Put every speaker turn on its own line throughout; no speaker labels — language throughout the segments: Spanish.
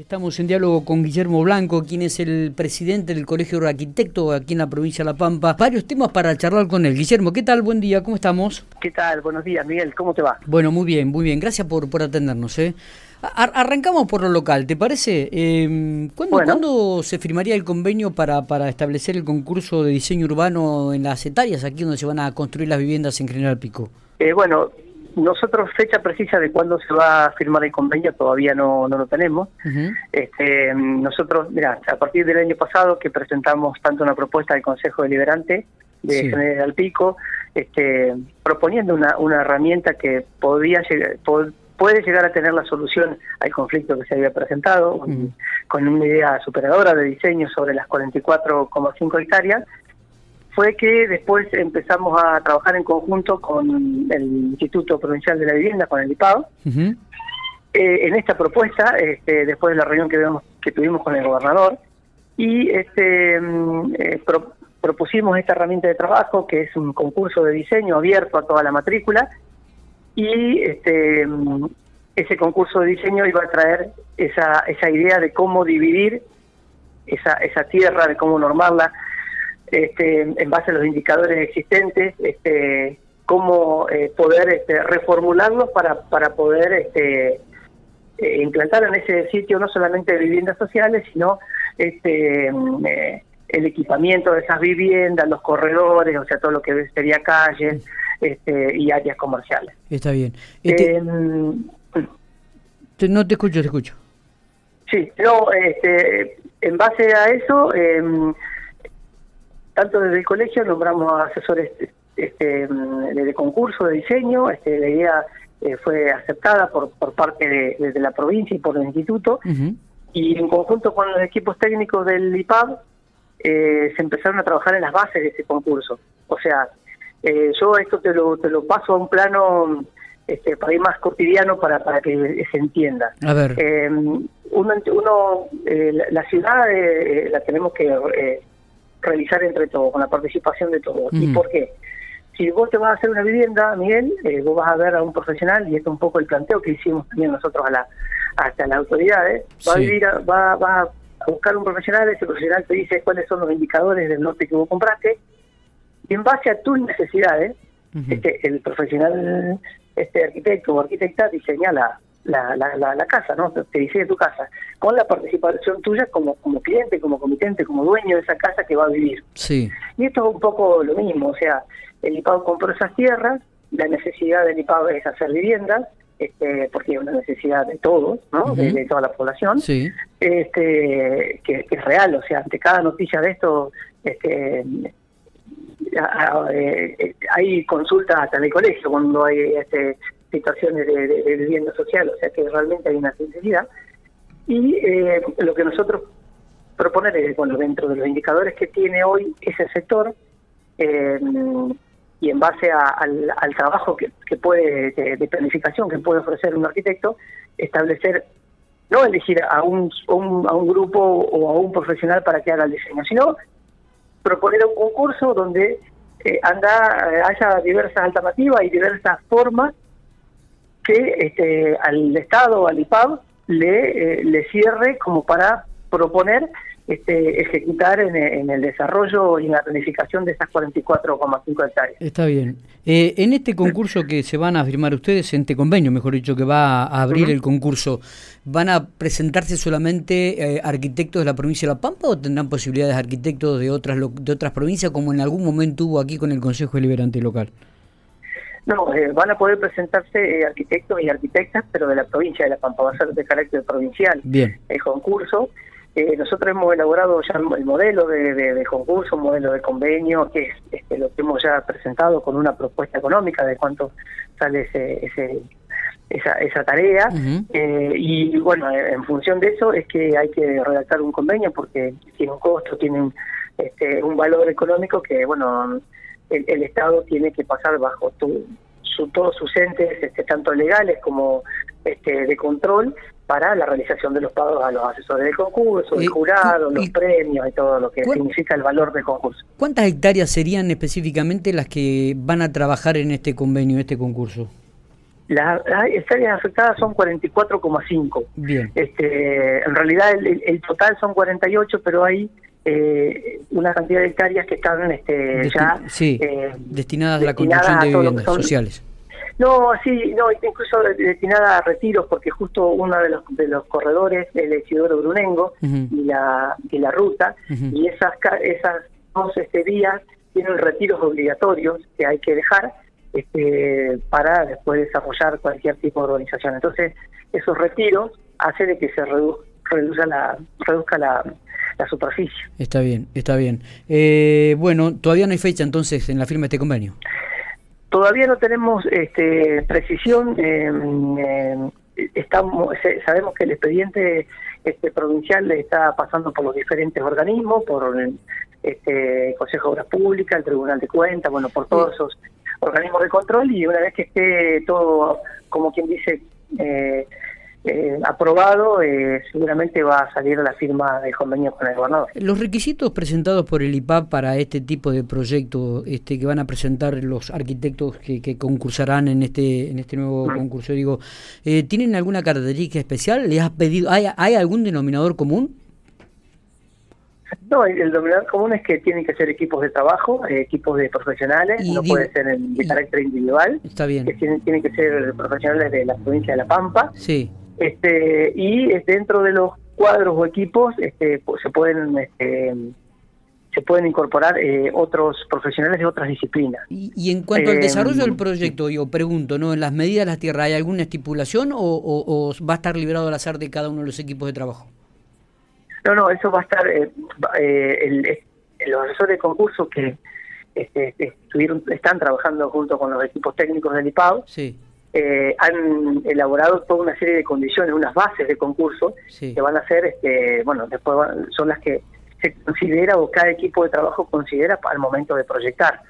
Estamos en diálogo con Guillermo Blanco, quien es el presidente del Colegio de Arquitectos aquí en la provincia de La Pampa. Varios temas para charlar con él. Guillermo, ¿qué tal? Buen día, ¿cómo estamos?
¿Qué tal? Buenos días, Miguel, ¿cómo te va?
Bueno, muy bien, muy bien. Gracias por, por atendernos. ¿eh? arrancamos por lo local, ¿te parece? Eh, ¿cuándo, se firmaría el convenio para, para establecer el concurso de diseño urbano en las etarias, aquí donde se van a construir las viviendas en General Pico?
Eh, bueno, nosotros fecha precisa de cuándo se va a firmar el convenio todavía no, no lo tenemos. este, nosotros, mira, a partir del año pasado que presentamos tanto una propuesta del Consejo Deliberante de General Pico, este, proponiendo una, una herramienta que podía llegar, puede llegar a tener la solución al conflicto que se había presentado, con una idea superadora de diseño sobre las 44,5 hectáreas, fue que después empezamos a trabajar en conjunto con el Instituto Provincial de la Vivienda, con el IPAO, eh, en esta propuesta, este, después de la reunión que, que tuvimos con el gobernador, y este, mm, eh, propusimos esta herramienta de trabajo, que es un concurso de diseño abierto a toda la matrícula, y este, mm, ese concurso de diseño iba a traer esa, esa idea de cómo dividir esa, esa tierra, de cómo normarla, este, en base a los indicadores existentes, este, cómo eh, poder este, reformularlos para, para poder este, eh, implantar en ese sitio no solamente viviendas sociales, sino este, mm, eh, el equipamiento de esas viviendas, los corredores, o sea, todo lo que sería calles este, y áreas comerciales.
Está bien. Este, em, no te escucho, te escucho.
Sí, no, este, en base a eso... Eh, tanto desde el colegio nombramos asesores este, de, concurso de diseño, este, la idea eh, fue aceptada por, por parte de, la provincia y por el instituto, y en conjunto con los equipos técnicos del IPAB eh, se empezaron a trabajar en las bases de ese concurso. O sea, eh, yo esto te lo, te lo paso a un plano este, para ir más cotidiano para, para que se entienda.
A ver.
uno, uno la, ciudad la tenemos que realizar entre todos, con la participación de todos. ¿Y por qué? Si vos te vas a hacer una vivienda, Miguel, eh, vos vas a ver a un profesional, y esto es un poco el planteo que hicimos también nosotros a la, hasta las autoridades, va, a vivir va, va a buscar un profesional, ese profesional te dice cuáles son los indicadores del norte que vos compraste, y en base a tus necesidades, este, el profesional este arquitecto o arquitecta diseña la, la, la, la, casa, ¿no? Te dice tu casa, con la participación tuya como, como cliente, como comitente, como dueño de esa casa que va a vivir.
Sí.
Y esto es un poco lo mismo, o sea, el IPAO compró esas tierras, la necesidad del IPAO es hacer viviendas, este, porque es una necesidad de todos, ¿no? de, toda la población,
sí.
este, que, es real, o sea, ante cada noticia de esto, este, eh, hay consultas hasta en el colegio cuando hay este, situaciones de, vivienda social, o sea que realmente hay una necesidad. Y eh, lo que nosotros proponer es, bueno, dentro de los indicadores que tiene hoy ese sector, eh, y en base al, trabajo que, puede, de, planificación que puede ofrecer un arquitecto, establecer, no elegir a un, a un, grupo o a un profesional para que haga el diseño, sino proponer un concurso donde eh, anda, haya diversas alternativas y diversas formas que este, al Estado, al IPAB, le, eh, le cierre como para proponer este, ejecutar en, el desarrollo y en la planificación de esas 44,5 hectáreas.
Está bien. Eh, en este concurso que se van a firmar ustedes, en este convenio, mejor dicho, que va a abrir el concurso, ¿van a presentarse solamente eh, arquitectos de la provincia de La Pampa o tendrán posibilidades de arquitectos de otras, de otras provincias, como en algún momento hubo aquí con el Consejo Deliberante Local?
No, eh, van a poder presentarse eh, arquitectos y arquitectas, pero de la provincia de La Pampa, va a ser de carácter provincial
Bien.
el concurso. Eh, nosotros hemos elaborado ya el modelo de, concurso, un modelo de convenio, que es este, lo que hemos ya presentado con una propuesta económica de cuánto sale ese, ese esa, esa tarea. y bueno, en función de eso es que hay que redactar un convenio porque tiene un costo, tiene este, un valor económico que, bueno, el, Estado tiene que pasar bajo su, todos sus entes, este, tanto legales como este, de control, para la realización de los pagos a los asesores del concurso, el jurado, los premios y todo lo que significa el valor del concurso.
¿Cuántas hectáreas serían específicamente las que van a trabajar en este convenio, este concurso?
Las, áreas afectadas son 44,5. Bien. Este, en realidad el, total son 48, pero hay eh, una cantidad de hectáreas que están este, ya
eh, destinadas a la construcción de viviendas sociales.
No, sí, no, incluso destinada a retiros, porque justo uno de los, de los corredores, el Isidoro Brunengo y, la, y la ruta, y esas, esas dos este, días tienen retiros obligatorios que hay que dejar este, para después desarrollar cualquier tipo de organización. Entonces, esos retiros hacen de que se reduzca la, reduzca la, la superficie.
Está bien, está bien. Eh, bueno, todavía no hay fecha entonces en la firma de este convenio.
Todavía no tenemos este, precisión. Eh, estamos, sabemos que el expediente este, provincial está pasando por los diferentes organismos, por el este, Consejo de Obras Públicas, el Tribunal de Cuentas, bueno, por todos esos organismos de control y una vez que esté todo, como quien dice, eh, eh, aprobado, eh, seguramente va a salir la firma del convenio con el gobernador.
Los requisitos presentados por el IPAP para este tipo de proyecto este, que van a presentar los arquitectos que, concursarán en este en este nuevo concurso, digo, eh, ¿tienen alguna característica especial? ¿Le has pedido, hay, hay algún denominador común?
No, el, denominador común es que tienen que ser equipos de trabajo, equipos de profesionales, no puede ser de carácter individual.
Está bien.
Que tienen, tienen que ser profesionales de la provincia de La Pampa.
Sí
este, y dentro de los cuadros o equipos este, se pueden este, se pueden incorporar eh, otros profesionales de otras disciplinas.
Y, en cuanto al eh, desarrollo del proyecto, yo pregunto, ¿no? ¿En las medidas de la tierra hay alguna estipulación o, va a estar librado al azar de cada uno de los equipos de trabajo?
No, no, eso va a estar, eh, los asesores de concurso que este, estuvieron, están trabajando junto con los equipos técnicos del IPAO, sí eh, han elaborado toda una serie de condiciones, unas bases de concurso que van a ser, este, bueno, después son las que se considera o cada equipo de trabajo considera al momento de proyectar.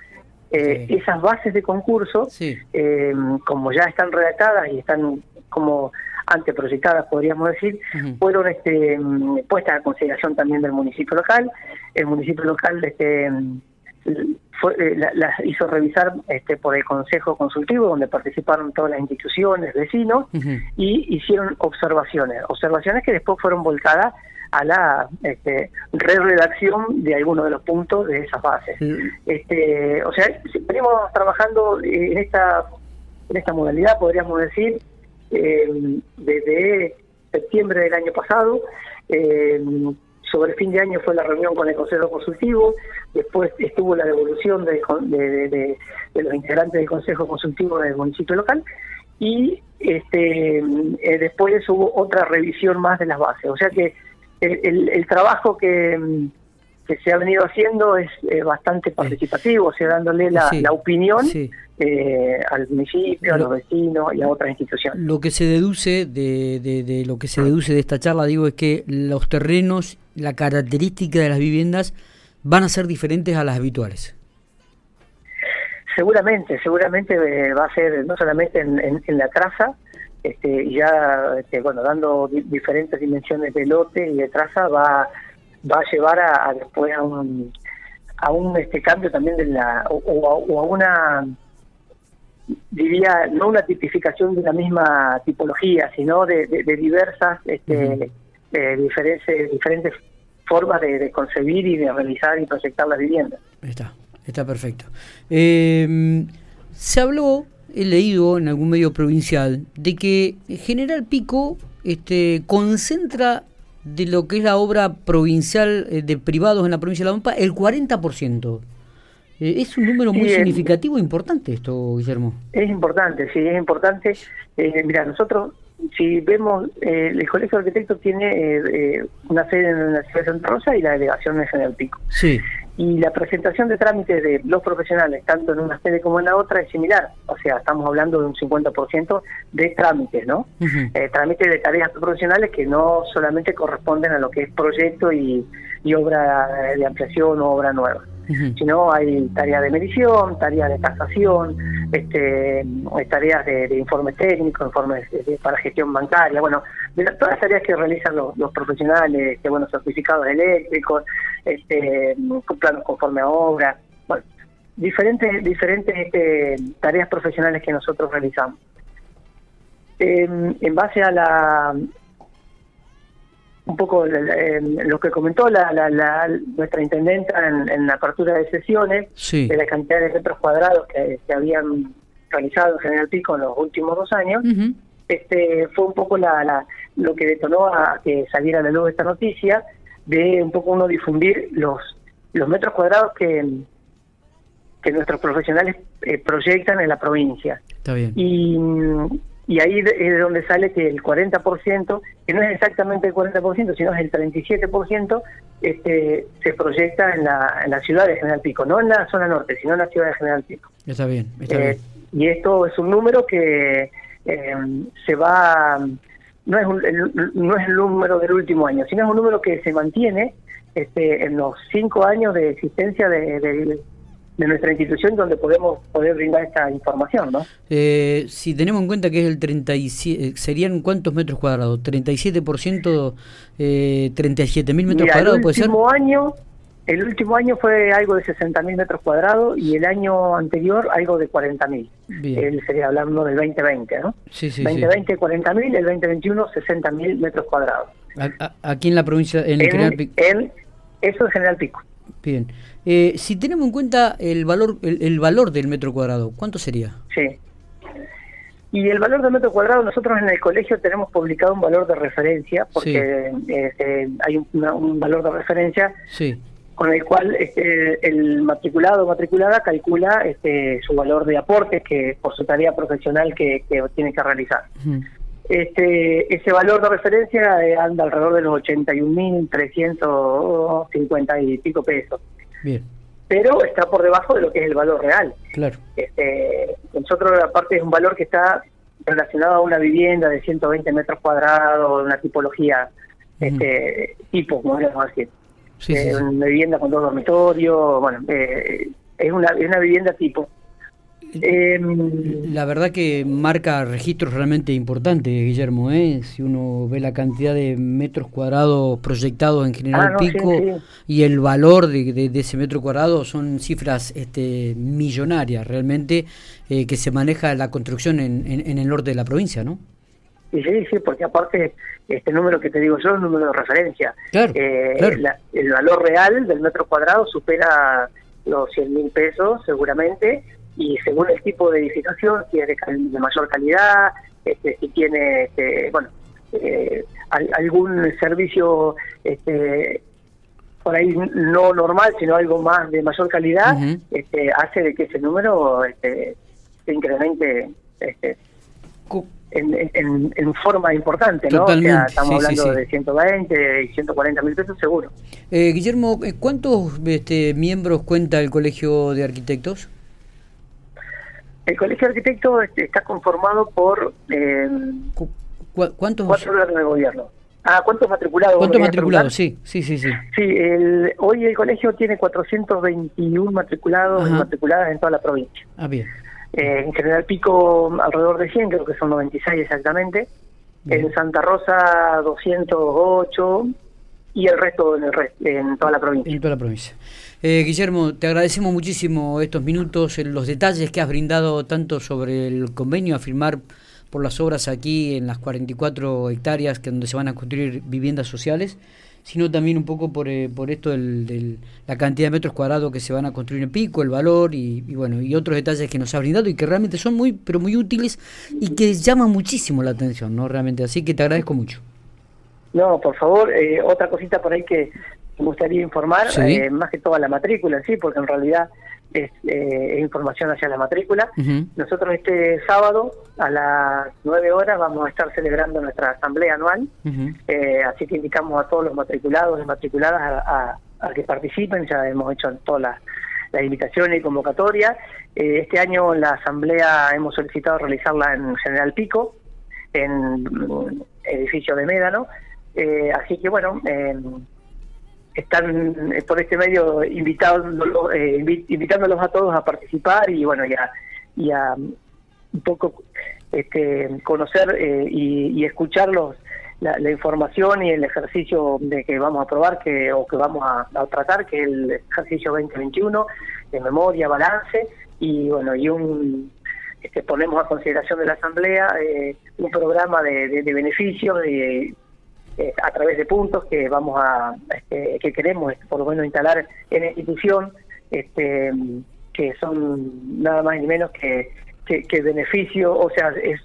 Eh, esas bases de concurso, eh, como ya están redactadas y están como anteproyectadas, podríamos decir, fueron este, puestas a consideración también del municipio local. El municipio local este, fue, eh, las hizo revisar este, por el Consejo Consultivo, donde participaron todas las instituciones, vecinos, y hicieron observaciones, observaciones que después fueron volcadas a la este, re-redacción de algunos de los puntos de esas bases. Este, o sea, venimos trabajando en esta, en esta modalidad, podríamos decir, eh, desde septiembre del año pasado. Eh, sobre fin de año fue la reunión con el Consejo Consultivo, después estuvo la devolución de, de, los integrantes del Consejo Consultivo del municipio local y este eh, después hubo otra revisión más de las bases. O sea que el, trabajo que, que se ha venido haciendo es bastante participativo, o sea, dándole la, opinión eh, al municipio, a los vecinos y a otras instituciones.
Lo que se deduce de, de, lo que se deduce de esta charla, digo, es que los terrenos la característica de las viviendas van a ser diferentes a las habituales.
Seguramente, seguramente eh, va a ser no solamente en, la traza, este, ya este, bueno dando diferentes dimensiones de lote y de traza va va a llevar a, después a un a un este cambio también de la o, a, una diría no una tipificación de la misma tipología sino de, diversas este, eh, diferentes diferentes formas de, concebir y de realizar y proyectar las viviendas.
Está, está perfecto. Eh, se habló, he leído en algún medio provincial, de que General Pico este, concentra de lo que es la obra provincial eh, de privados en la provincia de La Pampa el 40%. Eh, es un número muy significativo e importante esto, Guillermo.
Es importante, sí, es importante. Eh, mira, nosotros si vemos, eh, el Colegio de Arquitectos tiene eh, eh, una sede en la ciudad de Santa Rosa y la delegación es en el Pico.
Sí.
Y la presentación de trámites de los profesionales, tanto en una sede como en la otra, es similar. O sea, estamos hablando de un 50% de trámites, ¿no? trámites de tareas profesionales que no solamente corresponden a lo que es proyecto y, y obra de ampliación o obra nueva sino hay tareas de medición, tareas de tasación, este, tareas de, informe técnico, informes para gestión bancaria, bueno, de todas las tareas que realizan los, profesionales, este, bueno, certificados eléctricos, este, planos conforme a obra, bueno, diferentes, diferentes este, tareas profesionales que nosotros realizamos. en base a la un poco lo que comentó la, nuestra intendenta en, la apertura de sesiones, de la cantidad de metros cuadrados que se habían realizado en General Pico en los últimos dos años, este fue un poco la, lo que detonó a que saliera a la luz esta noticia, de un poco uno difundir los, los metros cuadrados que, que nuestros profesionales eh, proyectan en la provincia.
Está bien.
Y y ahí es de donde sale que el 40%, que no es exactamente el 40%, sino es el 37%, este, se proyecta en la, en la ciudad de General Pico, no en la zona norte, sino en la ciudad de General Pico.
Está bien, está eh, bien.
Y esto es un número que eh, se va, no es, un, no es el número del último año, sino es un número que se mantiene este, en los cinco años de existencia de de nuestra institución donde podemos poder brindar esta información, ¿no?
Eh, si tenemos en cuenta que es el 37, eh, ¿serían cuántos metros cuadrados? ¿37%, eh, 37 mil metros cuadrados puede
ser? El último año, el último año fue algo de 60 mil metros cuadrados y el año anterior algo de 40 mil. Él sería hablando del 2020, ¿no?
Sí, sí,
2020 40 mil, el 2021 60 mil metros cuadrados.
aquí en la provincia, en, el General
Pico. eso es General Pico.
Bien. Eh, si tenemos en cuenta el valor, el, valor del metro cuadrado, ¿cuánto sería?
Sí. Y el valor del metro cuadrado, nosotros en el colegio tenemos publicado un valor de referencia, porque este, hay un, valor de referencia
sí.
con el cual este, el matriculado o matriculada calcula este, su valor de aporte que por su tarea profesional que, tiene que realizar. Este, ese valor de referencia eh, anda alrededor de los 81.350 y pico pesos.
Bien.
Pero está por debajo de lo que es el valor real.
Claro.
Este, nosotros, aparte, es un valor que está relacionado a una vivienda de 120 metros cuadrados, una tipología este, tipo, como decir. Eh, una vivienda con dos dormitorios, bueno, eh, es, una, es una vivienda tipo.
Em, la verdad que marca registros realmente importantes, Guillermo. ¿eh? Si uno ve la cantidad de metros cuadrados proyectados en General ah, Pico y el valor de, ese metro cuadrado son cifras este, millonarias realmente eh, que se maneja la construcción en, en, el norte de la provincia, ¿no?
Sí, sí, porque aparte este número que te digo yo es un número de referencia.
Eh,
el valor real del metro cuadrado supera los 100 mil pesos seguramente y según el tipo de edificación, si es de, mayor calidad, este, si tiene, este, bueno, eh, algún servicio este, por ahí no normal, sino algo más de mayor calidad, este, hace de que ese número este, se incremente este, en, en, forma importante, ¿no? estamos hablando de 120 y 140 mil pesos seguro.
Eh, Guillermo, ¿cuántos este, miembros cuenta el Colegio de Arquitectos?
El Colegio de Arquitectos este, está conformado por eh,
¿Cuántos?
cuatro órganos de gobierno. Ah, ¿cuántos matriculados?
¿Cuántos matriculados? Sí, sí, sí. Sí,
sí el, hoy el colegio tiene 421 matriculados y matriculadas en toda la provincia.
Ah, bien.
Eh, en General Pico alrededor de 100, creo que son 96 exactamente. En Santa Rosa 208 y el resto en, el en toda la provincia.
En toda la provincia. Eh, Guillermo, te agradecemos muchísimo estos minutos, los detalles que has brindado tanto sobre el convenio a firmar por las obras aquí en las 44 hectáreas que donde se van a construir viviendas sociales, sino también un poco por, eh, por esto de la cantidad de metros cuadrados que se van a construir en Pico, el valor y, bueno y otros detalles que nos has brindado y que realmente son muy pero muy útiles y que llaman muchísimo la atención, no realmente. Así que te agradezco mucho.
No, por favor, eh, otra cosita por ahí que me gustaría informar, eh, más que toda la matrícula, sí, porque en realidad es, eh, información hacia la matrícula. Nosotros este sábado a las 9 horas vamos a estar celebrando nuestra asamblea anual, eh, así que invitamos a todos los matriculados y matriculadas a, que participen, ya hemos hecho todas las, invitaciones y convocatorias. este año la asamblea hemos solicitado realizarla en General Pico, en mm, edificio de Médano, así que bueno, están eh, por este medio invitándolos, eh, invitándolos a todos a participar y bueno, ya y a um, un poco este, conocer eh, y, escuchar la, información y el ejercicio de que vamos a probar que o que vamos a, tratar, que es el ejercicio 2021 de memoria, balance y bueno, y un este, ponemos a consideración de la Asamblea eh, un programa de, de, beneficios de, eh, a través de puntos que vamos a este, que queremos este, por lo menos instalar en la institución este, que son nada más ni menos que, que, beneficio, o sea, es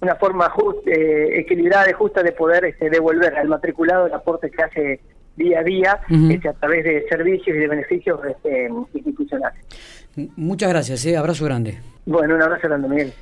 una forma eh, equilibrada y justa de poder este, devolver al matriculado el aporte que hace día a día este, a través de servicios y de beneficios este, institucionales.
Muchas gracias, ¿eh? abrazo grande.
Bueno, un abrazo grande, Miguel.